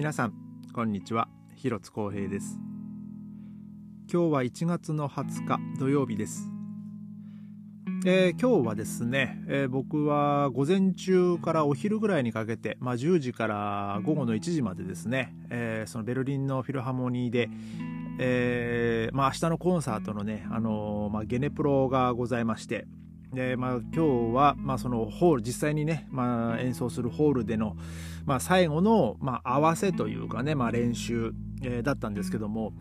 皆さんこんにちは。広津光平です。今日は1月の20日土曜日です、えー、今日はですね、えー、僕は午前中からお昼ぐらいにかけて、まあ、10時から午後の1時までですね、えー、そのベルリンのフィルハーモニーでえーまあ、明日のコンサートのね、あのー、まあ、ゲネプロがございまして、で、まあ、今日は、まあ、そのホール、実際にね、まあ、演奏するホールでの、まあ、最後の、まあ、合わせというかね、まあ、練習、えー、だったんですけども、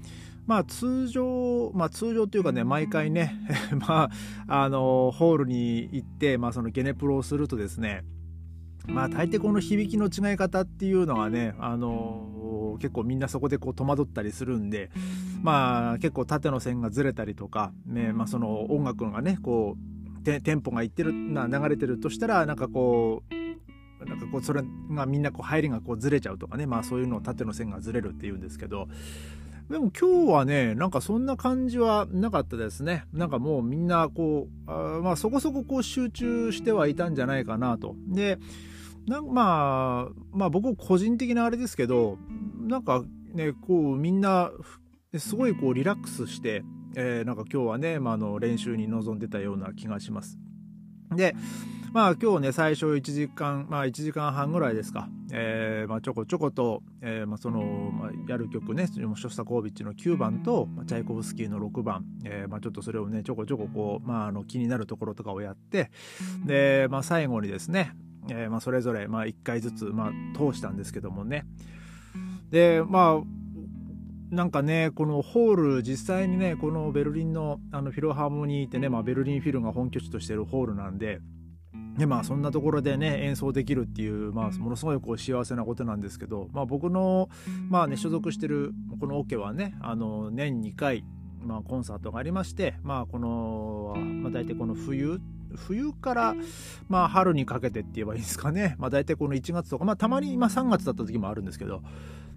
まあ、通常、まあ、通常というかね、毎回ね、まあ、あの、ホールに行って、まあ、そのゲネプロをするとですね、まあ、大抵この響きの違い方っていうのはね、あの、結構みんなそこでこう戸惑ったりするんで、まあ、結構縦の線がずれたりとか、ね、まあ、その音楽がね、こう、テンポがいってるな流れてるとしたらなんかこうなんかこうそれがみんなこう入りがこうずれちゃうとかね。まあそういうのを縦の線がずれるっていうんですけど。でも今日はねなんかそんな感じはなかったですね。なんかもうみんなこうあまあそこそここう集中してはいたんじゃないかなと。でなんまあまあ僕個人的なあれですけどなんかねこうみんなすごいこうリラックスしてえー、なんか今日はね、まあ、の練習に臨んでたような気がします。で、まあ今日ね、最初1時間、まあ1時間半ぐらいですか、えー、まあちょこちょこと、えー、まあその、まあ、やる曲ね、ショスタコービッチの9番と、まあ、チャイコフスキーの6番、えー、まあちょっとそれをね、ちょこちょここう、まああの気になるところとかをやって、で、まあ最後にですね、え、まあそれぞれ、まあ1回ずつ、まあ通したんですけどもね、で、まあ、なんかねこのホール実際にねこのベルリンのあのフィロハーモニーってね、まあ、ベルリンフィルが本拠地としてるホールなんででまあそんなところでね演奏できるっていう、まあ、ものすごいこう幸せなことなんですけど、まあ、僕の、まあね、所属してるこのオ、ケはねあの年2回、まあ、コンサートがありまして、まあ、この、まあ、大体この冬冬から、まあ、春にかけてって言えばいいんですかね、まあ、大体この1月とか、まあ、たまに、まあ、3月だった時もあるんですけど、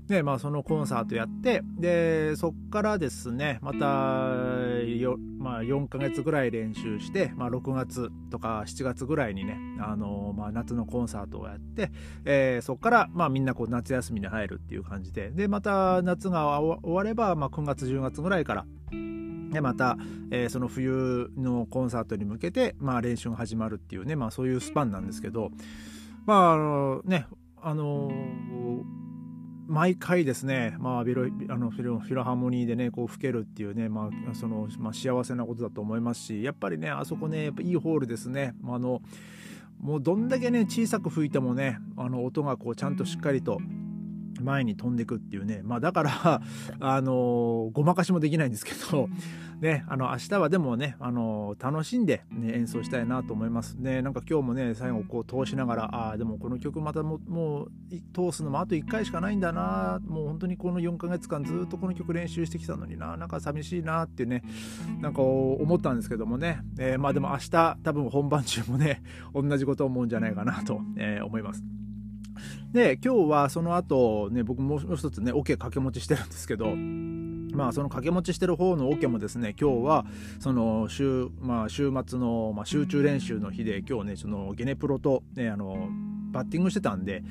で、まあ、そのコンサートやってでそっからですねまた、まあ、4ヶ月ぐらい練習して、まあ、6月とか7月ぐらいにね、あのまあ、夏のコンサートをやって、えー、そっから、まあ、みんなこう夏休みに入るっていう感じででまた夏が終われば、まあ、9月10月ぐらいからでまた、えー、その冬のコンサートに向けて、まあ、練習が始まるっていうね、まあ、そういうスパンなんですけどまああのねあのー毎回ですね、まあ、ビロあのフィロフィロハーモニーでねこう吹けるっていうね、まあそのまあ、幸せなことだと思いますしやっぱりねあそこねやっぱいいホールですね。あのもうどんだけね小さく吹いてもねあの音がこうちゃんとしっかりと前に飛んでいくっていうね。まあだから あのごまかしもできないんですけどねあの明日はでもねあの楽しんで、ね、演奏したいなと思います。ねなんか今日もね最後こう通しながらああでもこの曲またももう通すのもあと1回しかないんだなもう本当にこの4ヶ月間ずっとこの曲練習してきたのにななんか寂しいなってねなんか思ったんですけどもね、えー、まあでも明日多分本番中もね同じことを思うんじゃないかなと、えー、思います。で今日はその後ね僕もう一つねオ、ケ掛け持ちしてるんですけどまあその掛け持ちしてる方のオ、ケもですね今日はその週,、まあ、週末の、まあ、集中練習の日で今日ねそのゲネプロと、ね、あのバッティングしてたんで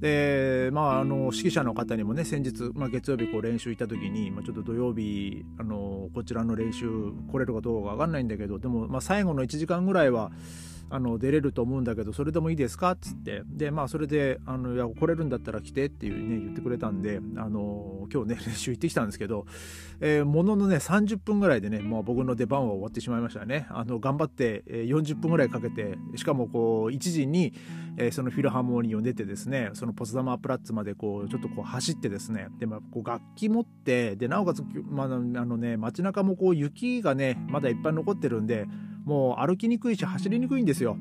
でまああの指揮者の方にもね先日、まあ、月曜日こう練習行った時に、まあ、ちょっと土曜日あのこちらの練習来れるかどうか分かんないんだけどでも、まあ、最後の1時間ぐらいはあの出れると思うんだけどそれでもいいですか？っつって。でまあそれであのいや来れるんだったら来てっていうね言ってくれたんであの今日ね練習行ってきたんですけど、えー、もののね30分ぐらいでねもう僕の出番は終わってしまいましたね。あの頑張って40分ぐらいかけてしかもこう1時に、えー、そのフィルハーモニーを出てですねそのポツダマープラッツまでこうちょっとこう走ってですねで、まあ、こう楽器持ってでなおかつ、まあ、あのね街中もこう雪がねまだいっぱい残ってるんでもう歩きにくいし走りにくいんですよ。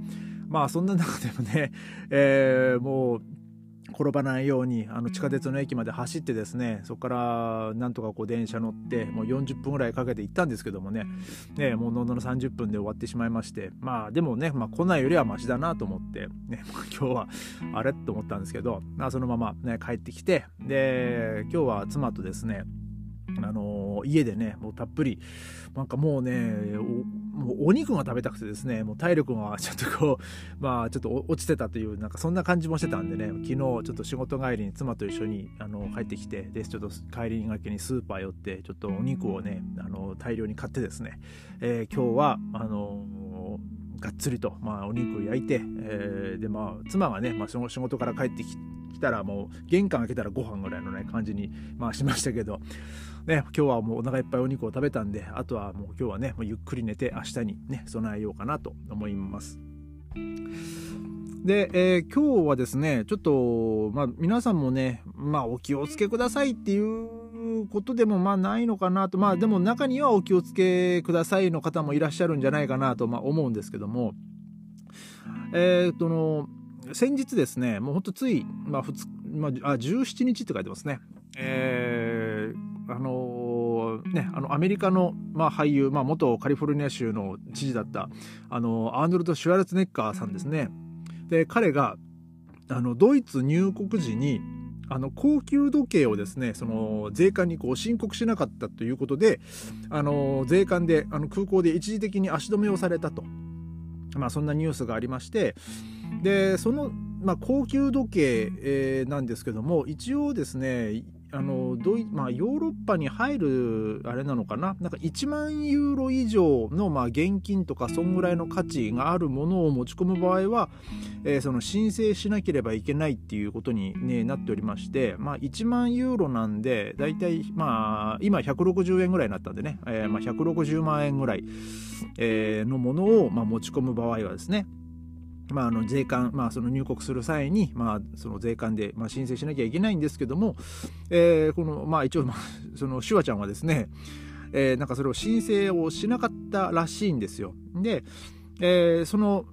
まあそんな中でもね、えー、もう転ばないようにあの地下鉄の駅まで走ってですねそこからなんとかこう電車乗ってもう40分ぐらいかけて行ったんですけどもねねもうのんのの30分で終わってしまいましてまあでもね、まあ、来ないよりはマシだなと思って、ね、今日はあれと思ったんですけど、まあ、そのまま、ね、帰ってきてで今日は妻とですねあの家でねもうたっぷりなんかもうねもうお肉が食べたくてですねもう体力がちょっとこう まあちょっと落ちてたというなんかそんな感じもしてたんでね昨日ちょっと仕事帰りに妻と一緒にあの帰ってきてでちょっと帰りがけにスーパー寄ってちょっとお肉をねあの大量に買ってですね、えー、今日はあのがっつりと、まあ、お肉を焼いて、えー、でまあ妻がね、まあ、その仕事から帰ってきたらもう玄関開けたらご飯ぐらいのね感じに、まあ、しましたけど。ね、今日はもうお腹いっぱいお肉を食べたんで、あとはもう今日はね、もうゆっくり寝て明日にね、備えようかなと思います。で、えー、今日はですね、ちょっと、まあ皆さんもね、まあお気をつけくださいっていうことでもまあないのかなと、まあでも中にはお気をつけくださいの方もいらっしゃるんじゃないかなと、まあ、思うんですけども、えー、っとの、先日ですね、もうほんとつい、まあ、2まあ、あ17日って書いてますね。えーあのー、ね、あのアメリカの、まあ、俳優、まあ、元カリフォルニア州の知事だったあのアーノルド・シュワルツネッカーさんですね。で彼があのドイツ入国時にあの高級時計をですねその税関にこう申告しなかったということであの税関であの空港で一時的に足止めをされたと、まあ、そんなニュースがありましてでその、まあ、高級時計、えー、なんですけども一応ですねあのドイまあ、ヨーロッパに入るあれなのかな？なんか1万ユーロ以上の、まあ、現金とかそんぐらいの価値があるものを持ち込む場合は、えー、その申請しなければいけないっていうことに、ね、なっておりまして、まあ、1万ユーロなんでだいたい、まあ、今160円ぐらいになったんでね、えーまあ、160万円ぐらい、のものを、まあ、持ち込む場合はですねまあ、あの税関、まあ、その入国する際に、まあ、その税関で、まあ、申請しなきゃいけないんですけども、えー、この、まあ、一応、まあ、そのシュワちゃんはですね、えー、なんかそれを申請をしなかったらしいんですよ。で、えー、その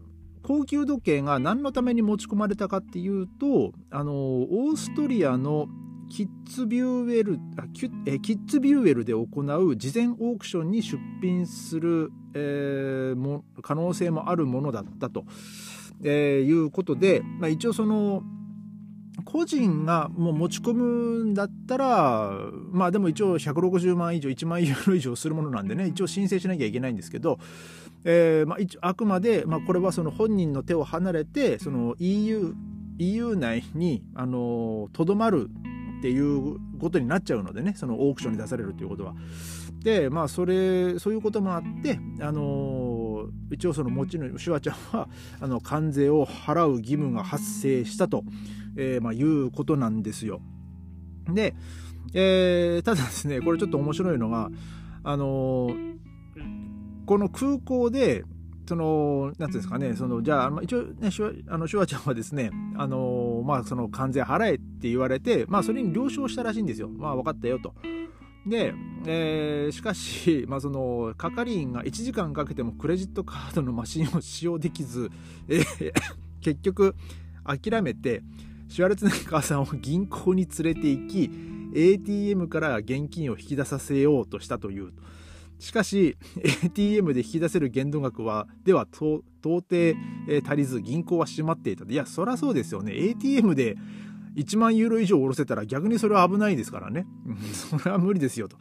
高級時計が何のために持ち込まれたかっていうと、あのオーストリアのキッズビューエルあキッキッズビューエルで行う事前オークションに出品する、えー、も可能性もあるものだったと。えー、いうことで、まあ、一応その個人がもう持ち込むんだったらまあでも一応160万以上1万ユーロ以上するものなんでね一応申請しなきゃいけないんですけど、えーまあ、一あくまで、まあ、これはその本人の手を離れてその EU, EU 内にとどまるっていうことになっちゃうのでねそのオークションに出されるということは。でまあそれそういうこともあってあの一応そのもちろんシュワちゃんはあの関税を払う義務が発生したと、えー、まあ、いうことなんですよ。で、えー、ただですねこれちょっと面白いのがあのこの空港でその、なんていうんですかね、その、じゃあ、一応ね、シュワ、あの、シュワちゃんはですね、あの、まあ、その、関税払えって言われて、まあ、それに了承したらしいんですよ。まあ、分かったよと。で、えー、しかし、まあ、その係員が1時間かけてもクレジットカードのマシンを使用できず、えー、結局諦めてシュワルツネッガーさんを銀行に連れて行き ATM から現金を引き出させようとしたという。しかし ATM で引き出せる限度額はでは到底、えー、足りず銀行は閉まっていたいやそりゃそうですよね ATM で1万ユーロ以上下ろせたら逆にそれは危ないですからね。それは無理ですよと。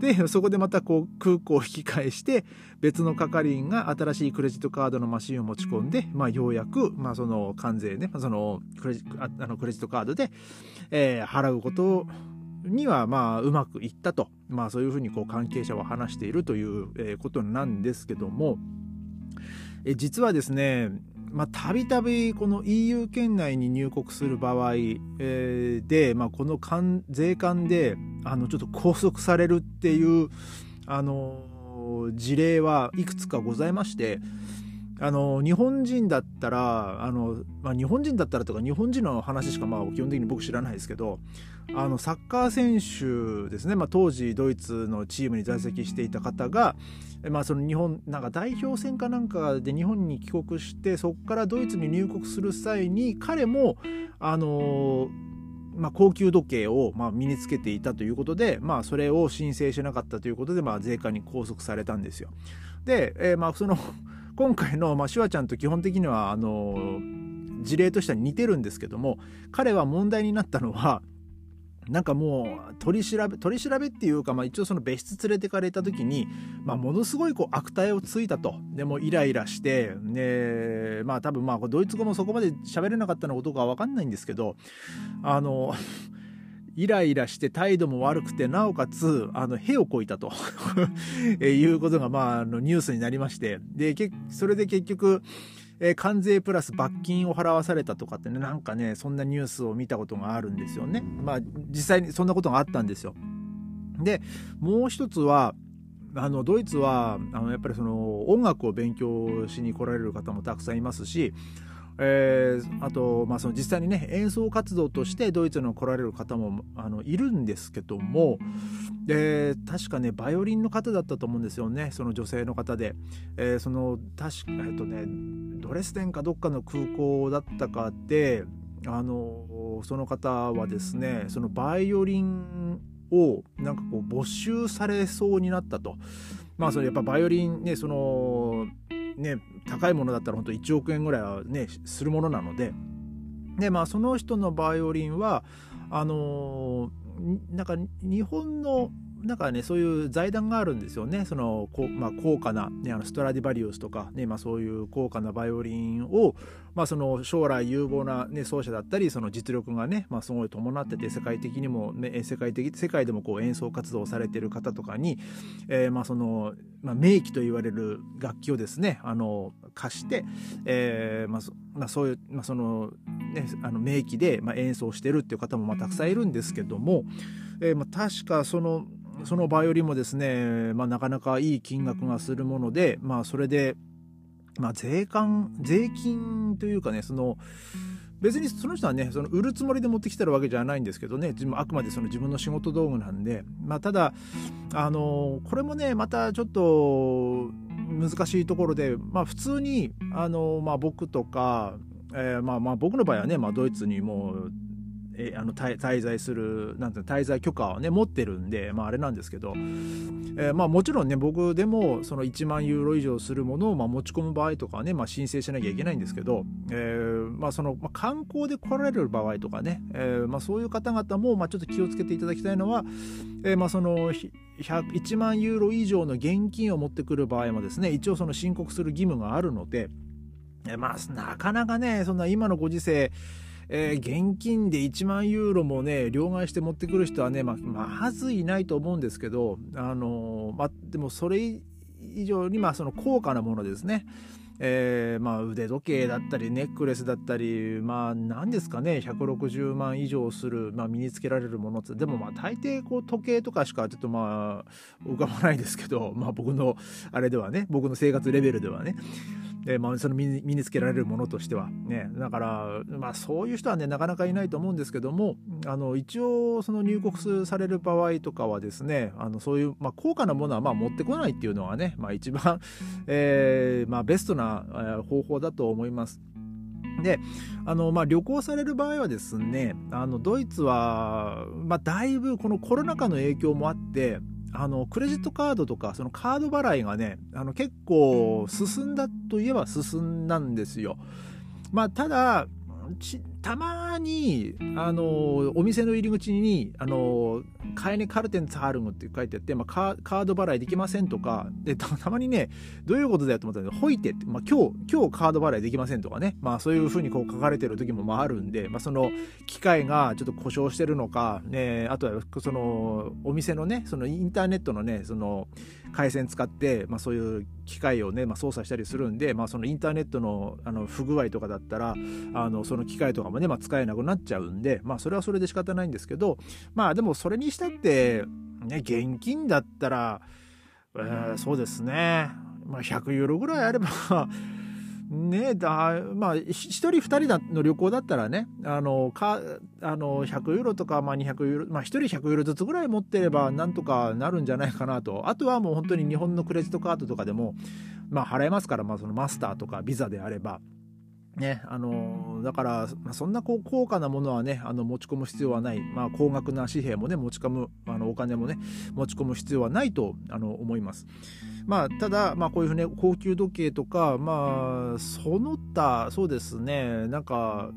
で、そこでまたこう空港を引き返して別の係員が新しいクレジットカードのマシンを持ち込んで、まあ、ようやく、まあ、その関税ね、そのクレジあのクレジットカードで、えー、払うことにはまあうまくいったと、まあ、そういうふうにこう関係者は話しているということなんですけども、え実はですねまあたびたびこの EU 圏内に入国する場合、えー、で、まあ、この税関であのちょっと拘束されるっていうあの事例はいくつかございましてあの日本人だったらあの、まあ、日本人だったらとか日本人の話しかまあ基本的に僕知らないですけどあのサッカー選手ですね、まあ、当時ドイツのチームに在籍していた方がまあ、その日本なんか代表戦かなんかで日本に帰国してそこからドイツに入国する際に彼もあのまあ、高級時計をまあ身につけていたということで、まあ、それを申請しなかったということで、まあ、税関に拘束されたんですよ。で、えー、まあその今回の、まあ、シュワちゃんと基本的にはあの事例としては似てるんですけども彼は問題になったのはなんかもう取り調べ取り調べっていうか、まあ、一応その別室連れてかれた時に、まあ、ものすごいこう悪態をついたと。でもイライラしてねまあ多分まあドイツ語もそこまで喋れなかったのかどうかは分かんないんですけどあのイライラして態度も悪くてなおかつあの屁をこいたと いうことが、まあ、あのニュースになりましてでそれで結局えー、関税プラス罰金を払わされたとかってねなんかねそんなニュースを見たことがあるんですよね。まあ実際にそんなことがあったんですよ。でもう一つはあのドイツはあのやっぱりその音楽を勉強しに来られる方もたくさんいますしえー、あと、まあ、その実際にね演奏活動としてドイツに来られる方もあのいるんですけども、えー、確かねバイオリンの方だったと思うんですよねその女性の方で、えー、その確かえっとねドレスデンかどっかの空港だったかであのその方はですねそのバイオリンをなんかこう没収されそうになったと。まあそれやっぱバイオリンねそのね高いものだったら本当1億円ぐらいはねするものなので。でまあその人のバイオリンはあのー、なんか日本のなんかねそういう財団があるんですよね。そのこ、まあ、高価な、ね、あのストラディバリウスとか、ねまあ、そういう高価なバイオリンを、まあ、その将来有望な、ね、奏者だったりその実力がね、まあ、すごい伴ってて世界的にも、ね、世界的世界でもこう演奏活動されている方とかに、えー、まあそのまあ、名器と言われる楽器をですねあの貸して、えーまあまあ、そういう、まあそのね、あの名器で、まあ、演奏してるっていう方もまあたくさんいるんですけども、えーまあ、確かそのそのバイオリンもですね、まあ、なかなかいい金額がするもので、まあ、それで、まあ、税関税金というかねその別にその人はねその売るつもりで持ってきてるわけじゃないんですけどねあくまでその自分の仕事道具なんで、まあ、ただあのこれもねまたちょっと難しいところで、まあ、普通にあの、まあ、僕とか、えー、まあまあ僕の場合はね、まあ、ドイツにもうえあの滞在するなんて滞在許可をね持ってるんで、まあ、あれなんですけど、えー、まあ、もちろんね僕でもその1万ユーロ以上するものをま持ち込む場合とかね、まあ、申請しなきゃいけないんですけど、えー、まあ、その、観光で来られる場合とかね、え、ま、そういう方々もまちょっと気をつけていただきたいのは、えまあ、その1万ユーロ以上の現金を持ってくる場合もですね一応その申告する義務があるので、まあ、なかなかねそんな今のご時世えー、現金で1万ユーロもね両替して持ってくる人はね、ままずいないと思うんですけど、あのー、までもそれ以上にまあその高価なものですね。えー、まあ腕時計だったりネックレスだったりまあ何ですかね160万以上する、まあ、身につけられるものってでもまあ大抵こう時計とかしかちょっとまあ浮かばないですけど、まあ、僕のあれではね僕の生活レベルではねえー、まあ、その身につけられるものとしてはねだから、まあ、そういう人はねなかなかいないと思うんですけどもあの一応その入国される場合とかはですねあのそういう、まあ、高価なものはまあ持ってこないっていうのはね、まあ、一番、えーまあ、ベストな方法だと思います。であの、まあ、旅行される場合はですねあのドイツは、まあ、だいぶこのコロナ禍の影響もあってあのクレジットカードとかそのカード払いがねあの結構進んだといえば進んだんですよ。まあ、ただたまにあのお店の入り口にあの買いにカルテンツハルムって書いてあって、まあ、カード払いできませんとかでたまにねどういうことだよと思ったらほいてって、まあ、今日今日カード払いできませんとかね、まあ、そういうふうにこう書かれてる時もまああるんで、まあ、その機械がちょっと故障してるのか、ね、あとはそのお店のねそのインターネットのねその回線使って、まあ、そういう機械をね、まあ、操作したりするんで、まあ、そのインターネットのあの不具合とかだったらあのその機械とかもね、まあ、使えなくなっちゃうんで、まあ、それはそれで仕方ないんですけどまあでもそれにしたってね現金だったら、えー、そうですね、まあ、100ユーロぐらいあればねだまあ1人2人の旅行だったらねあのかあの100ユーロとか、まあ、200ユーロ、まあ、1人100ユーロずつぐらい持ってればなんとかなるんじゃないかなとあとはもう本当に日本のクレジットカードとかでも、まあ、払えますから、まあ、そのマスターとかビザであれば。ね、あのだから、まあ、そんなこう高価なものはねあの持ち込む必要はない、まあ、高額な紙幣もね持ち込むあのお金もね持ち込む必要はないとあの思います。まあ、ただ、まあ、こういうふうに高級時計とか、まあ、その他そうですねなんか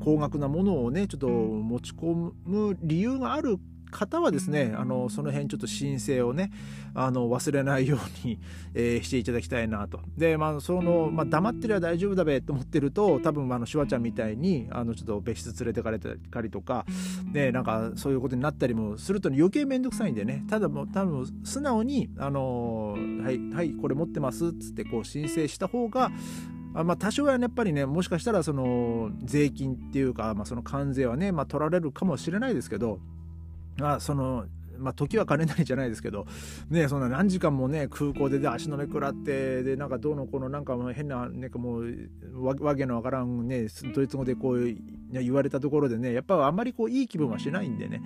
高額なものをねちょっと持ち込む理由がある方はですねあのその辺ちょっと申請をねあの忘れないように、えー、していただきたいなと。でまあその、まあ、黙ってりゃ大丈夫だべと思ってると多分あのシュワちゃんみたいにあのちょっと別室連れてかれたりとかねなんかそういうことになったりもすると、余計面倒くさいんでね。ただもう多分素直にあのはいはいこれ持ってますっつってこう申請した方があまあ、多少はねやっぱりねもしかしたらその税金っていうか、まあ、その関税はね、まあ、取られるかもしれないですけどあそのまあ、時は金なりじゃないですけど、ね、そんな何時間もね、空港でで足の目食らって、で、なんかどうのこの、なんか変な、なんかもう、わわけのわからんね、ドイツ語でこう言われたところでね、やっぱあんまりこう、いい気分はしないんでね。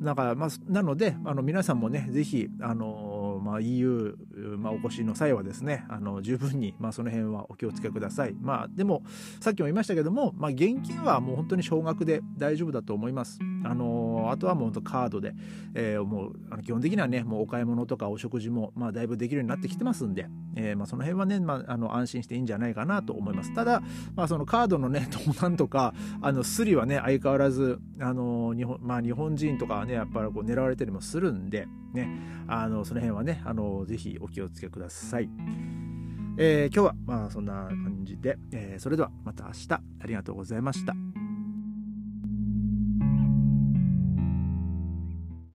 なんか、まあ、なので、あの、皆さんもね、ぜひ、あのまあ、EU、まあ、お越しの際はですねあの十分に、まあ、その辺はお気をつけください。まあ、でもさっきも言いましたけども、まあ、現金はもう本当に少額で大丈夫だと思います。あのあとはもう本当カードで、えー、もうあの基本的にはねもうお買い物とかお食事も、まあ、だいぶできるようになってきてますんで、えーまあ、その辺はね、まあ、あの安心していいんじゃないかなと思います。ただ、まあ、そのカードのね 盗難とかあのスリはね相変わらずあの日本,、まあ、日本人とかはねやっぱりこう狙われたりもするんで、ね、あのその辺はねあのぜひお気をつけください。えー、今日はまあそんな感じで、えー、それではまた明日ありがとうございました。